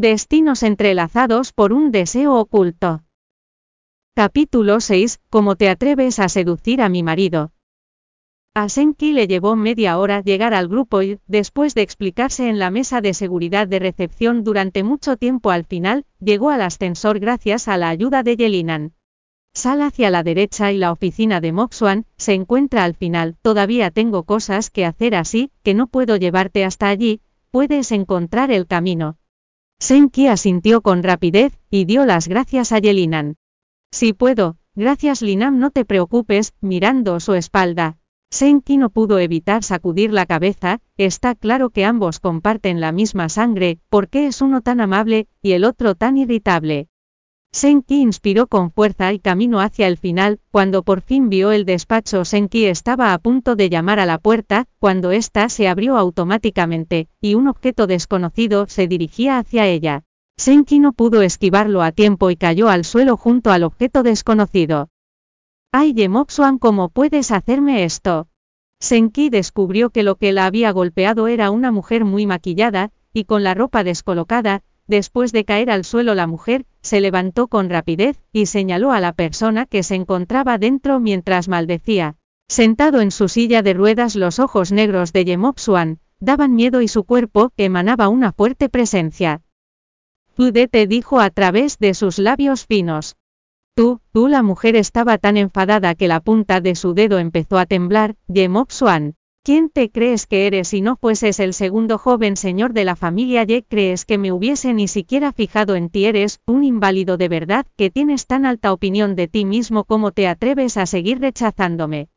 Destinos entrelazados por un deseo oculto. Capítulo 6. ¿Cómo te atreves a seducir a mi marido? A Senki le llevó media hora llegar al grupo y, después de explicarse en la mesa de seguridad de recepción durante mucho tiempo al final, llegó al ascensor gracias a la ayuda de Yelinan. Sal hacia la derecha y la oficina de Moxuan se encuentra al final. Todavía tengo cosas que hacer así, que no puedo llevarte hasta allí, puedes encontrar el camino. Senki asintió con rapidez, y dio las gracias a Yelinan. Si puedo, gracias Linam no te preocupes, mirando su espalda. Senki no pudo evitar sacudir la cabeza, está claro que ambos comparten la misma sangre, ¿por qué es uno tan amable, y el otro tan irritable? Senki inspiró con fuerza y caminó hacia el final, cuando por fin vio el despacho Senki estaba a punto de llamar a la puerta, cuando ésta se abrió automáticamente, y un objeto desconocido se dirigía hacia ella. Senki no pudo esquivarlo a tiempo y cayó al suelo junto al objeto desconocido. ¡Ay Yemoxuan cómo puedes hacerme esto! Senki descubrió que lo que la había golpeado era una mujer muy maquillada, y con la ropa descolocada, después de caer al suelo la mujer, se levantó con rapidez, y señaló a la persona que se encontraba dentro mientras maldecía. Sentado en su silla de ruedas los ojos negros de Yemopsuan, daban miedo y su cuerpo emanaba una fuerte presencia. te dijo a través de sus labios finos. Tú, tú la mujer estaba tan enfadada que la punta de su dedo empezó a temblar, Yemok ¿Quién te crees que eres si no fueses el segundo joven señor de la familia Ye? ¿Crees que me hubiese ni siquiera fijado en ti? Eres un inválido de verdad que tienes tan alta opinión de ti mismo como te atreves a seguir rechazándome.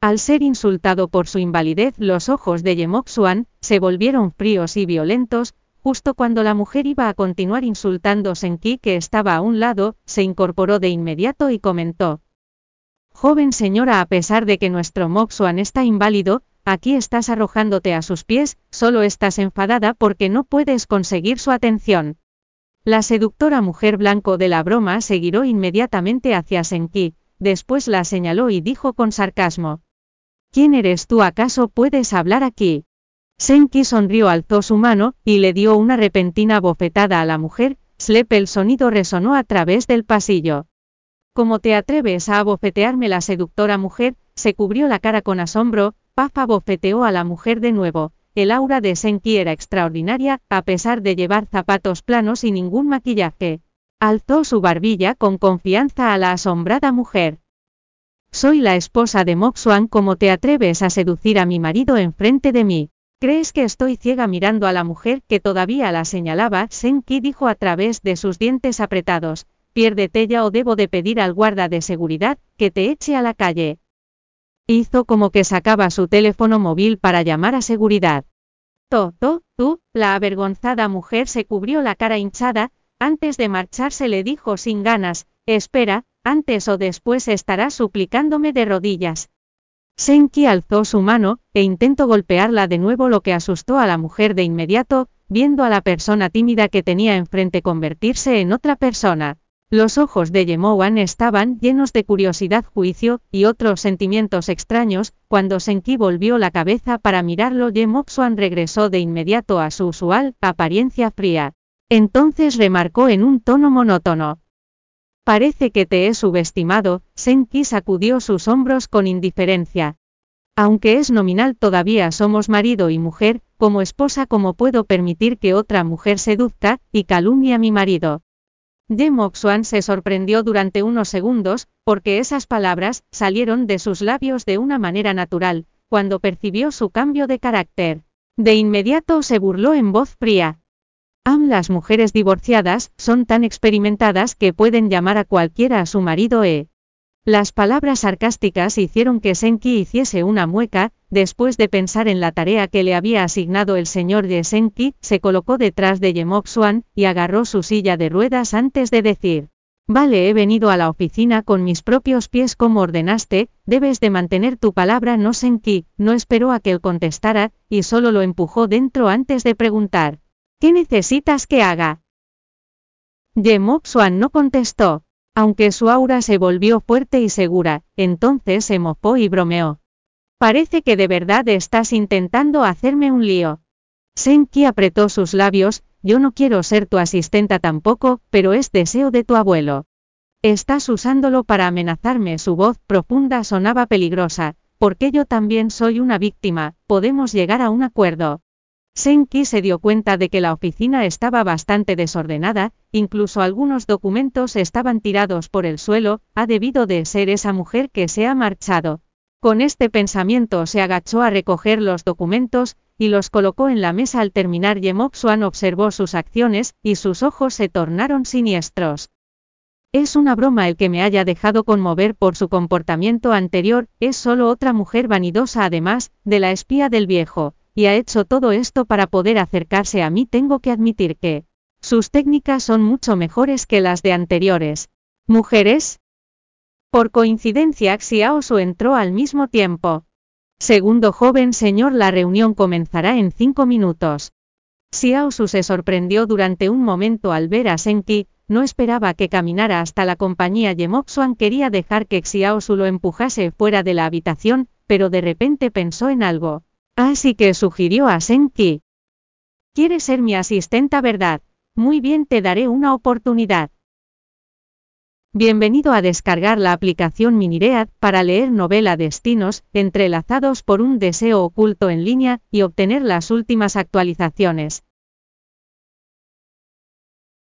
Al ser insultado por su invalidez, los ojos de Yemok se volvieron fríos y violentos, Justo cuando la mujer iba a continuar insultando Senki que estaba a un lado, se incorporó de inmediato y comentó. Joven señora, a pesar de que nuestro Moxuan está inválido, aquí estás arrojándote a sus pies, solo estás enfadada porque no puedes conseguir su atención. La seductora mujer blanco de la broma se giró inmediatamente hacia Senki, después la señaló y dijo con sarcasmo. ¿Quién eres tú acaso puedes hablar aquí? Senki sonrió, alzó su mano, y le dio una repentina bofetada a la mujer, slep el sonido resonó a través del pasillo. ¿Cómo te atreves a abofetearme la seductora mujer? Se cubrió la cara con asombro, Pafa bofeteó a la mujer de nuevo. El aura de Senki era extraordinaria, a pesar de llevar zapatos planos y ningún maquillaje. Alzó su barbilla con confianza a la asombrada mujer. Soy la esposa de Moxuan, ¿cómo te atreves a seducir a mi marido enfrente de mí? ¿Crees que estoy ciega mirando a la mujer que todavía la señalaba? Senki dijo a través de sus dientes apretados. Piérdete ya o debo de pedir al guarda de seguridad que te eche a la calle. Hizo como que sacaba su teléfono móvil para llamar a seguridad. To, to, tú, la avergonzada mujer se cubrió la cara hinchada, antes de marcharse le dijo sin ganas, espera, antes o después estarás suplicándome de rodillas. Senki alzó su mano, e intentó golpearla de nuevo lo que asustó a la mujer de inmediato, viendo a la persona tímida que tenía enfrente convertirse en otra persona. Los ojos de Yemowan estaban llenos de curiosidad, juicio, y otros sentimientos extraños, cuando Senki volvió la cabeza para mirarlo Yemoksuan regresó de inmediato a su usual apariencia fría. Entonces remarcó en un tono monótono. Parece que te he subestimado, Senki sacudió sus hombros con indiferencia. Aunque es nominal todavía somos marido y mujer, como esposa cómo puedo permitir que otra mujer seduzca, y calumnie a mi marido. Moxuan se sorprendió durante unos segundos, porque esas palabras salieron de sus labios de una manera natural, cuando percibió su cambio de carácter. De inmediato se burló en voz fría. Am las mujeres divorciadas son tan experimentadas que pueden llamar a cualquiera a su marido e. Las palabras sarcásticas hicieron que Senki hiciese una mueca, después de pensar en la tarea que le había asignado el señor de Senki, se colocó detrás de Yemoxuan, y agarró su silla de ruedas antes de decir. Vale, he venido a la oficina con mis propios pies como ordenaste, debes de mantener tu palabra no Senki, no esperó a que él contestara, y solo lo empujó dentro antes de preguntar. ¿Qué necesitas que haga? Yemoxuan no contestó, aunque su aura se volvió fuerte y segura, entonces se mofó y bromeó. Parece que de verdad estás intentando hacerme un lío. Senki apretó sus labios, yo no quiero ser tu asistenta tampoco, pero es deseo de tu abuelo. Estás usándolo para amenazarme. Su voz profunda sonaba peligrosa, porque yo también soy una víctima, podemos llegar a un acuerdo. Senki se dio cuenta de que la oficina estaba bastante desordenada, incluso algunos documentos estaban tirados por el suelo, ha debido de ser esa mujer que se ha marchado. Con este pensamiento se agachó a recoger los documentos, y los colocó en la mesa al terminar Yemopsuan observó sus acciones, y sus ojos se tornaron siniestros. Es una broma el que me haya dejado conmover por su comportamiento anterior, es solo otra mujer vanidosa además, de la espía del viejo, y ha hecho todo esto para poder acercarse a mí. Tengo que admitir que sus técnicas son mucho mejores que las de anteriores. ¿Mujeres? Por coincidencia Xiaosu entró al mismo tiempo. Segundo joven señor, la reunión comenzará en cinco minutos. Xiaosu se sorprendió durante un momento al ver a Senki, no esperaba que caminara hasta la compañía Yemoksuan quería dejar que Xiaosu lo empujase fuera de la habitación, pero de repente pensó en algo. Así que sugirió a Senki. ¿Quieres ser mi asistenta, verdad? Muy bien, te daré una oportunidad. Bienvenido a descargar la aplicación Miniread para leer novela destinos, entrelazados por un deseo oculto en línea, y obtener las últimas actualizaciones.